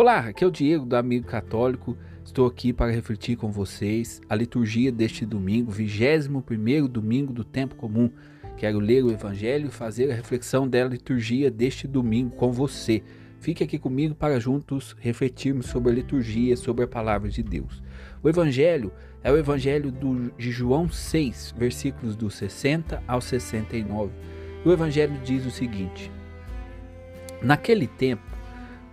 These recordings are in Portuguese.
Olá, aqui é o Diego do Amigo Católico. Estou aqui para refletir com vocês a liturgia deste domingo, 21 domingo do tempo comum. Quero ler o Evangelho e fazer a reflexão da liturgia deste domingo com você. Fique aqui comigo para juntos refletirmos sobre a liturgia, sobre a palavra de Deus. O Evangelho é o Evangelho do, de João 6, versículos do 60 ao 69. O Evangelho diz o seguinte: Naquele tempo,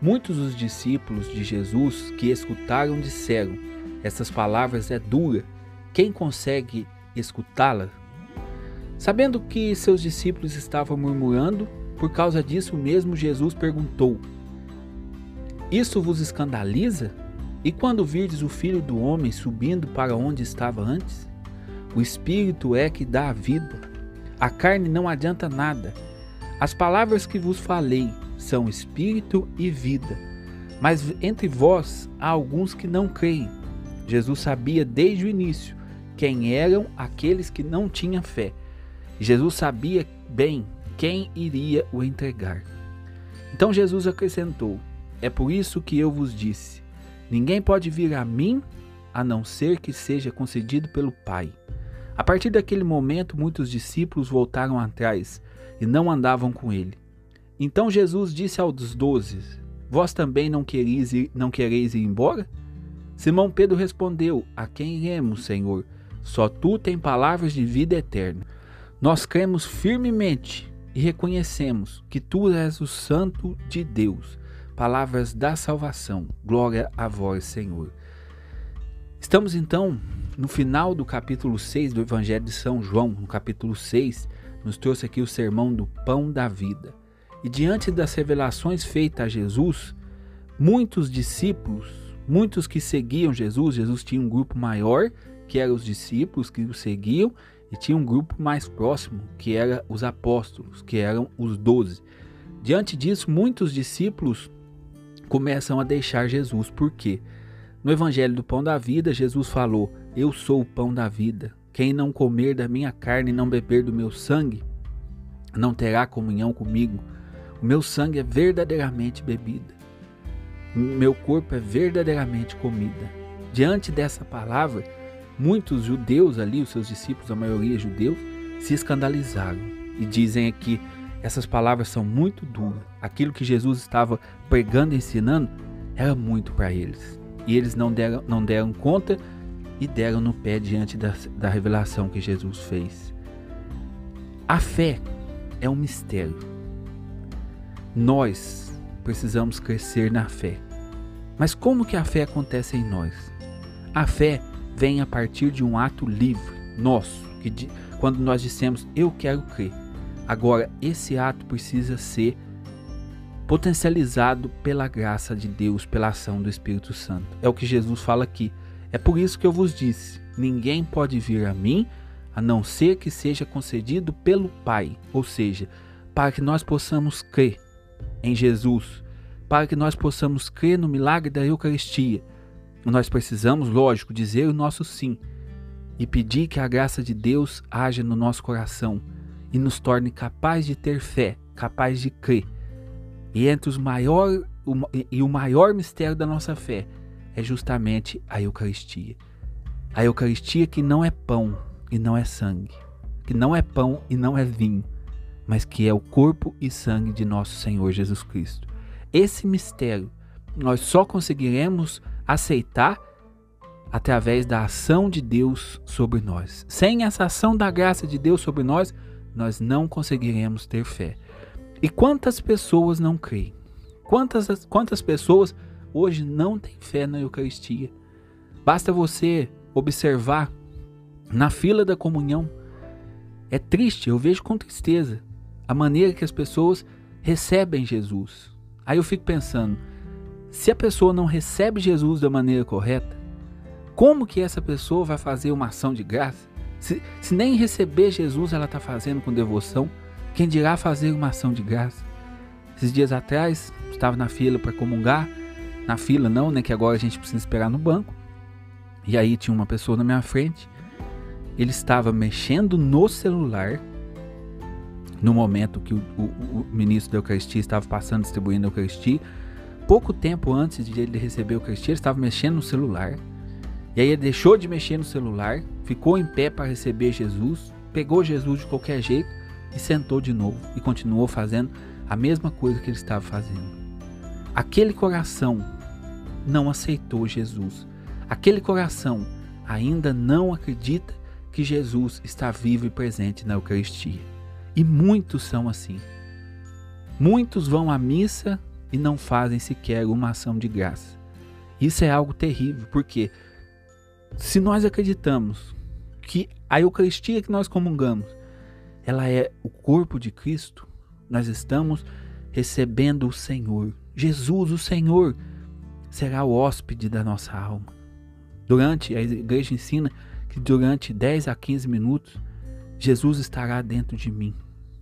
muitos dos discípulos de Jesus que escutaram disseram: Essas palavras é dura, quem consegue escutá-las? Sabendo que seus discípulos estavam murmurando, por causa disso mesmo Jesus perguntou: Isso vos escandaliza? E quando virdes o filho do homem subindo para onde estava antes? O espírito é que dá a vida, a carne não adianta nada. As palavras que vos falei são espírito e vida. Mas entre vós há alguns que não creem. Jesus sabia desde o início quem eram aqueles que não tinham fé. Jesus sabia bem quem iria o entregar. Então Jesus acrescentou: É por isso que eu vos disse: ninguém pode vir a mim a não ser que seja concedido pelo Pai. A partir daquele momento, muitos discípulos voltaram atrás e não andavam com ele. Então Jesus disse aos doze: Vós também não quereis ir, não quereis ir embora? Simão Pedro respondeu: A quem iremos, Senhor? Só tu tens palavras de vida eterna. Nós cremos firmemente e reconhecemos que tu és o Santo de Deus. Palavras da salvação. Glória a vós, Senhor. Estamos então no final do capítulo 6 do Evangelho de São João. No capítulo 6, nos trouxe aqui o sermão do pão da vida. E diante das revelações feitas a Jesus, muitos discípulos, muitos que seguiam Jesus, Jesus tinha um grupo maior, que eram os discípulos que o seguiam, e tinha um grupo mais próximo, que eram os apóstolos, que eram os doze. Diante disso, muitos discípulos começam a deixar Jesus. Por quê? No Evangelho do Pão da Vida, Jesus falou: Eu sou o pão da vida. Quem não comer da minha carne e não beber do meu sangue, não terá comunhão comigo. O meu sangue é verdadeiramente bebida. Meu corpo é verdadeiramente comida. Diante dessa palavra, muitos judeus ali, os seus discípulos, a maioria judeus, se escandalizaram e dizem que essas palavras são muito duras. Aquilo que Jesus estava pregando e ensinando era muito para eles. E eles não deram, não deram conta e deram no pé diante da, da revelação que Jesus fez. A fé é um mistério. Nós precisamos crescer na fé. Mas como que a fé acontece em nós? A fé vem a partir de um ato livre, nosso, que de, quando nós dissemos eu quero crer. Agora, esse ato precisa ser potencializado pela graça de Deus, pela ação do Espírito Santo. É o que Jesus fala aqui. É por isso que eu vos disse: ninguém pode vir a mim a não ser que seja concedido pelo Pai, ou seja, para que nós possamos crer em Jesus, para que nós possamos crer no milagre da Eucaristia. Nós precisamos, lógico, dizer o nosso sim e pedir que a graça de Deus haja no nosso coração e nos torne capaz de ter fé, capaz de crer. E entre os maior, o, e o maior mistério da nossa fé é justamente a Eucaristia. A Eucaristia que não é pão e não é sangue, que não é pão e não é vinho, mas que é o corpo e sangue de nosso Senhor Jesus Cristo. Esse mistério nós só conseguiremos aceitar através da ação de Deus sobre nós. Sem essa ação da graça de Deus sobre nós, nós não conseguiremos ter fé. E quantas pessoas não creem? Quantas, quantas pessoas hoje não têm fé na Eucaristia? Basta você observar na fila da comunhão. É triste, eu vejo com tristeza a maneira que as pessoas recebem Jesus. Aí eu fico pensando, se a pessoa não recebe Jesus da maneira correta, como que essa pessoa vai fazer uma ação de graça? Se, se nem receber Jesus ela está fazendo com devoção, quem dirá fazer uma ação de graça? Esses dias atrás, estava na fila para comungar, na fila não, né, que agora a gente precisa esperar no banco. E aí tinha uma pessoa na minha frente, ele estava mexendo no celular, no momento que o, o, o, ministro da Eucaristia estava passando, distribuindo a Eucaristia, pouco tempo antes de ele receber o Eucaristia, ele estava mexendo no celular. E aí ele deixou de mexer no celular, ficou em pé para receber Jesus, pegou Jesus de qualquer jeito e sentou de novo e continuou fazendo a mesma coisa que ele estava fazendo. Aquele coração não aceitou Jesus. Aquele coração ainda não acredita que Jesus está vivo e presente na Eucaristia. E muitos são assim. Muitos vão à missa e não fazem sequer uma ação de graça. Isso é algo terrível, porque se nós acreditamos que a Eucaristia que nós comungamos, ela é o corpo de Cristo, nós estamos recebendo o Senhor. Jesus, o Senhor, será o hóspede da nossa alma. Durante, a igreja ensina que durante 10 a 15 minutos, Jesus estará dentro de mim.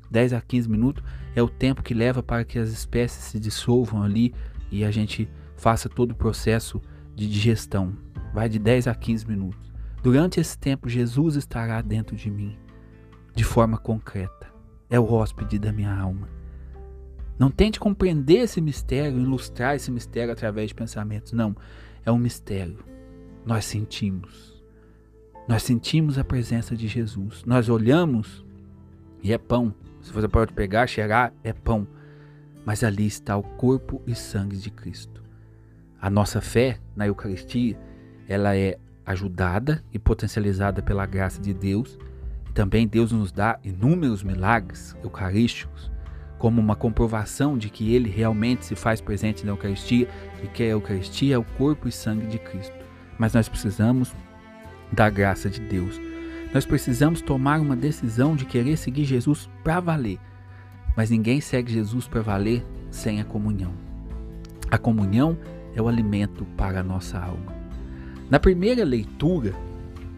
10 a 15 minutos é o tempo que leva para que as espécies se dissolvam ali e a gente faça todo o processo de digestão. Vai de 10 a 15 minutos. Durante esse tempo, Jesus estará dentro de mim, de forma concreta. É o hóspede da minha alma. Não tente compreender esse mistério, ilustrar esse mistério através de pensamentos. Não, é um mistério. Nós sentimos. Nós sentimos a presença de Jesus. Nós olhamos e é pão. Se você pode pegar, cheirar, é pão. Mas ali está o corpo e sangue de Cristo. A nossa fé na Eucaristia, ela é ajudada e potencializada pela graça de Deus. E também Deus nos dá inúmeros milagres eucarísticos, como uma comprovação de que Ele realmente se faz presente na Eucaristia e que a Eucaristia é o corpo e sangue de Cristo. Mas nós precisamos da graça de Deus nós precisamos tomar uma decisão de querer seguir Jesus para valer. Mas ninguém segue Jesus para valer sem a comunhão. A comunhão é o alimento para a nossa alma. Na primeira leitura,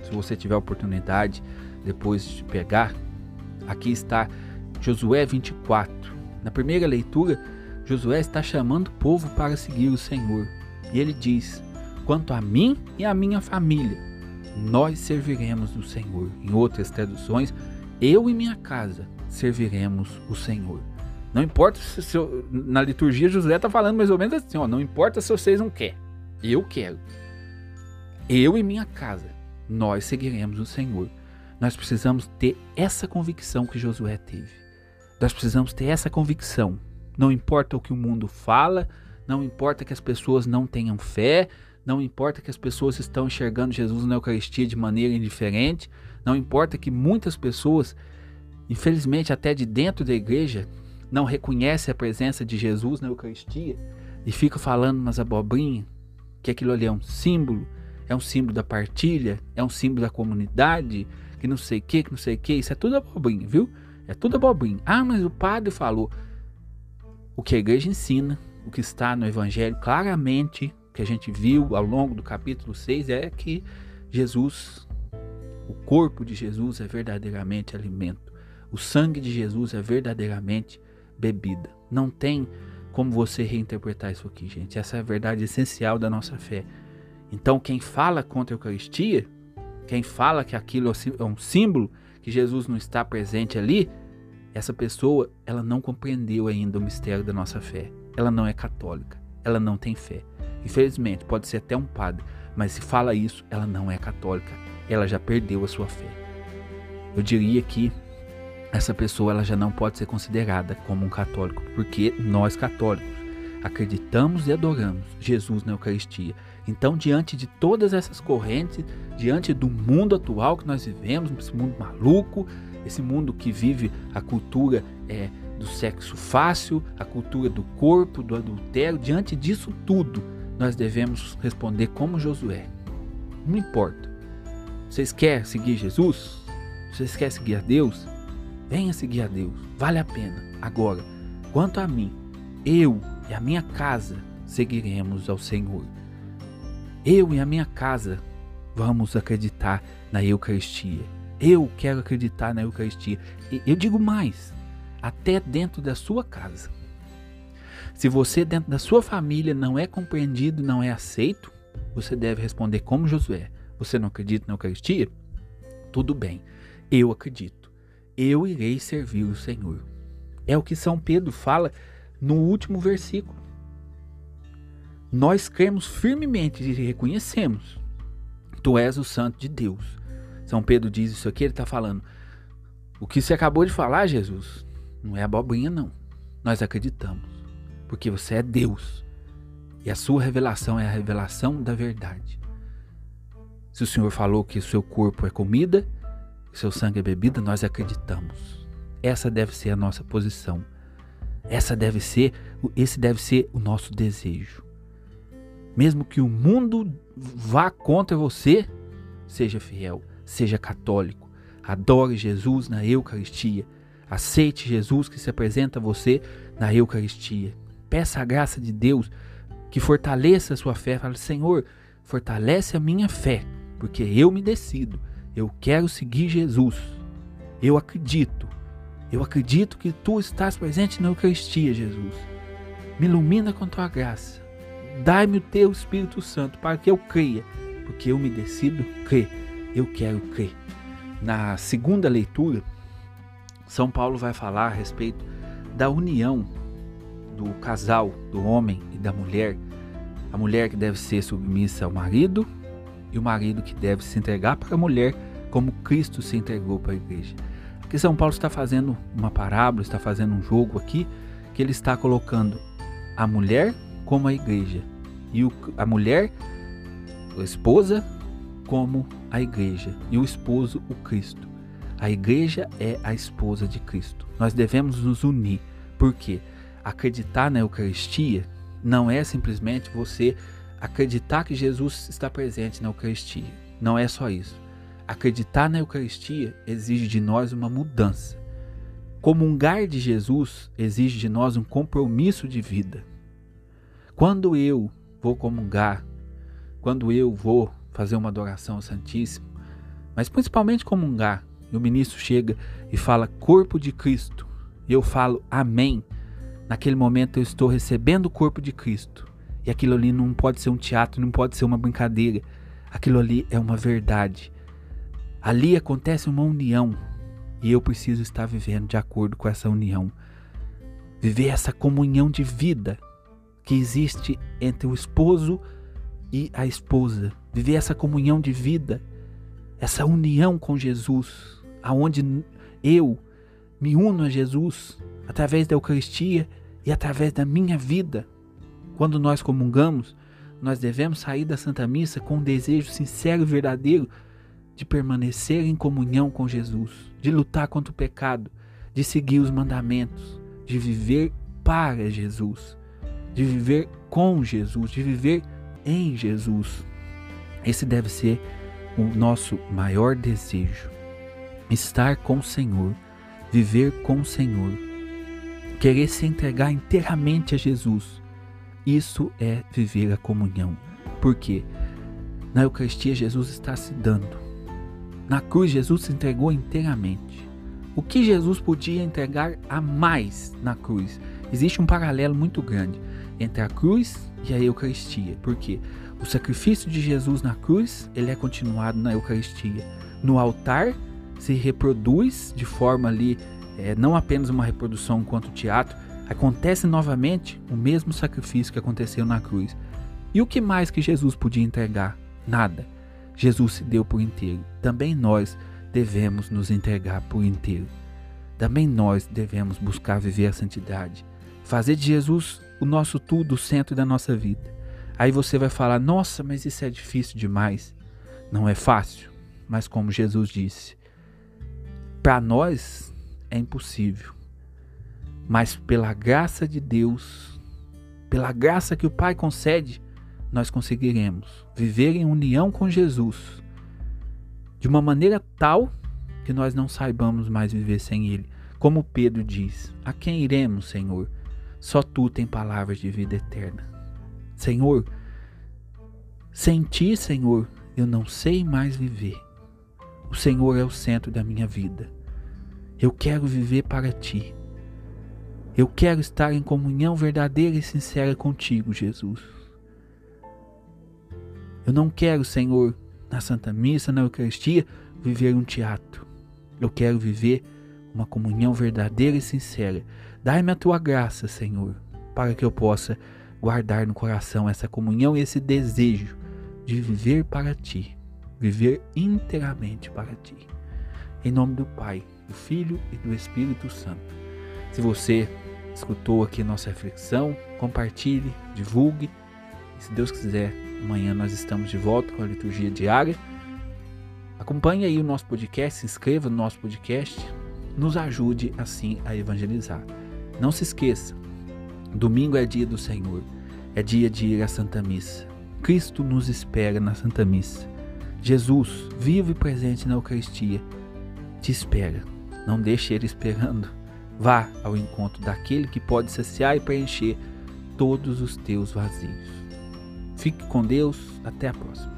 se você tiver oportunidade depois de pegar, aqui está Josué 24. Na primeira leitura, Josué está chamando o povo para seguir o Senhor. E ele diz: Quanto a mim e a minha família, nós serviremos o Senhor. Em outras traduções, eu e minha casa serviremos o Senhor. Não importa se, se eu, na liturgia José está falando mais ou menos assim, ó, não importa se vocês não querem, eu quero. Eu e minha casa, nós seguiremos o Senhor. Nós precisamos ter essa convicção que Josué teve. Nós precisamos ter essa convicção. Não importa o que o mundo fala, não importa que as pessoas não tenham fé, não importa que as pessoas estão enxergando Jesus na Eucaristia de maneira indiferente, não importa que muitas pessoas, infelizmente até de dentro da igreja, não reconhecem a presença de Jesus na Eucaristia e ficam falando umas abobrinhas, que aquilo ali é um símbolo, é um símbolo da partilha, é um símbolo da comunidade, que não sei o que, que não sei o que, isso é tudo abobrinha, viu? É tudo abobrinha. Ah, mas o padre falou. O que a igreja ensina, o que está no Evangelho, claramente que a gente viu ao longo do capítulo 6 é que Jesus, o corpo de Jesus é verdadeiramente alimento. O sangue de Jesus é verdadeiramente bebida. Não tem como você reinterpretar isso aqui, gente. Essa é a verdade essencial da nossa fé. Então, quem fala contra a Eucaristia, quem fala que aquilo é um símbolo, que Jesus não está presente ali, essa pessoa, ela não compreendeu ainda o mistério da nossa fé. Ela não é católica, ela não tem fé. Infelizmente, pode ser até um padre, mas se fala isso, ela não é católica. Ela já perdeu a sua fé. Eu diria que essa pessoa ela já não pode ser considerada como um católico, porque nós católicos acreditamos e adoramos Jesus na Eucaristia. Então, diante de todas essas correntes, diante do mundo atual que nós vivemos, esse mundo maluco, esse mundo que vive a cultura é, do sexo fácil, a cultura do corpo, do adultério, diante disso tudo, nós devemos responder como Josué. Não importa. Vocês querem seguir Jesus? Vocês querem seguir a Deus? Venha seguir a Deus. Vale a pena. Agora, quanto a mim, eu e a minha casa seguiremos ao Senhor. Eu e a minha casa vamos acreditar na Eucaristia. Eu quero acreditar na Eucaristia. E eu digo mais, até dentro da sua casa. Se você dentro da sua família não é compreendido, não é aceito, você deve responder como Josué. Você não acredita na Eucaristia? Tudo bem, eu acredito. Eu irei servir o Senhor. É o que São Pedro fala no último versículo. nós cremos firmemente e reconhecemos: Tu és o Santo de Deus. São Pedro diz isso aqui, ele está falando. O que você acabou de falar, Jesus, não é abobrinha, não. Nós acreditamos. Porque você é Deus. E a sua revelação é a revelação da verdade. Se o Senhor falou que o seu corpo é comida, o seu sangue é bebida, nós acreditamos. Essa deve ser a nossa posição. Essa deve ser, esse deve ser o nosso desejo. Mesmo que o mundo vá contra você, seja fiel, seja católico, adore Jesus na Eucaristia, aceite Jesus que se apresenta a você na Eucaristia. Peça a graça de Deus que fortaleça a sua fé. Fale, Senhor, fortalece a minha fé, porque eu me decido. Eu quero seguir Jesus. Eu acredito. Eu acredito que tu estás presente na Eucaristia, Jesus. Me ilumina com tua graça. Dai-me o teu Espírito Santo para que eu creia, porque eu me decido crer. Eu quero crer. Na segunda leitura, São Paulo vai falar a respeito da união do casal, do homem e da mulher. A mulher que deve ser submissa ao marido e o marido que deve se entregar para a mulher como Cristo se entregou para a igreja. Aqui São Paulo está fazendo uma parábola, está fazendo um jogo aqui, que ele está colocando a mulher como a igreja e o, a mulher, a esposa, como a igreja e o esposo, o Cristo. A igreja é a esposa de Cristo. Nós devemos nos unir, porque acreditar na Eucaristia não é simplesmente você acreditar que Jesus está presente na Eucaristia. Não é só isso. Acreditar na Eucaristia exige de nós uma mudança. Comungar de Jesus exige de nós um compromisso de vida. Quando eu vou comungar, quando eu vou fazer uma adoração ao Santíssimo, mas principalmente comungar, e o ministro chega e fala corpo de Cristo, e eu falo amém. Naquele momento eu estou recebendo o corpo de Cristo. E aquilo ali não pode ser um teatro, não pode ser uma brincadeira. Aquilo ali é uma verdade. Ali acontece uma união e eu preciso estar vivendo de acordo com essa união. Viver essa comunhão de vida que existe entre o esposo e a esposa. Viver essa comunhão de vida, essa união com Jesus, aonde eu me uno a Jesus através da Eucaristia e através da minha vida. Quando nós comungamos, nós devemos sair da Santa Missa com um desejo sincero e verdadeiro de permanecer em comunhão com Jesus, de lutar contra o pecado, de seguir os mandamentos, de viver para Jesus de viver com Jesus, de viver em Jesus. Esse deve ser o nosso maior desejo. Estar com o Senhor, viver com o Senhor, querer se entregar inteiramente a Jesus. Isso é viver a comunhão. Porque na Eucaristia Jesus está se dando. Na cruz Jesus se entregou inteiramente. O que Jesus podia entregar a mais na cruz? Existe um paralelo muito grande entre a cruz e a Eucaristia. Porque o sacrifício de Jesus na cruz, ele é continuado na Eucaristia. No altar se reproduz de forma ali, é, não apenas uma reprodução quanto teatro, acontece novamente o mesmo sacrifício que aconteceu na cruz. E o que mais que Jesus podia entregar? Nada. Jesus se deu por inteiro. Também nós devemos nos entregar por inteiro. Também nós devemos buscar viver a santidade. Fazer de Jesus o nosso tudo, o centro da nossa vida. Aí você vai falar: nossa, mas isso é difícil demais. Não é fácil, mas como Jesus disse, para nós é impossível. Mas pela graça de Deus, pela graça que o Pai concede, nós conseguiremos viver em união com Jesus de uma maneira tal que nós não saibamos mais viver sem Ele. Como Pedro diz: A quem iremos, Senhor? Só tu tem palavras de vida eterna. Senhor, sem ti, Senhor, eu não sei mais viver. O Senhor é o centro da minha vida. Eu quero viver para ti. Eu quero estar em comunhão verdadeira e sincera contigo, Jesus. Eu não quero, Senhor, na Santa Missa, na Eucaristia, viver um teatro. Eu quero viver uma comunhão verdadeira e sincera Dai-me a tua graça, Senhor, para que eu possa guardar no coração essa comunhão e esse desejo de viver para ti, viver inteiramente para ti. Em nome do Pai, do Filho e do Espírito Santo. Se você escutou aqui nossa reflexão, compartilhe, divulgue. E se Deus quiser, amanhã nós estamos de volta com a liturgia diária. Acompanhe aí o nosso podcast, se inscreva no nosso podcast, nos ajude assim a evangelizar. Não se esqueça, domingo é dia do Senhor, é dia de ir à Santa Missa. Cristo nos espera na Santa Missa. Jesus, vivo e presente na Eucaristia, te espera. Não deixe ele esperando. Vá ao encontro daquele que pode saciar e preencher todos os teus vazios. Fique com Deus. Até a próxima.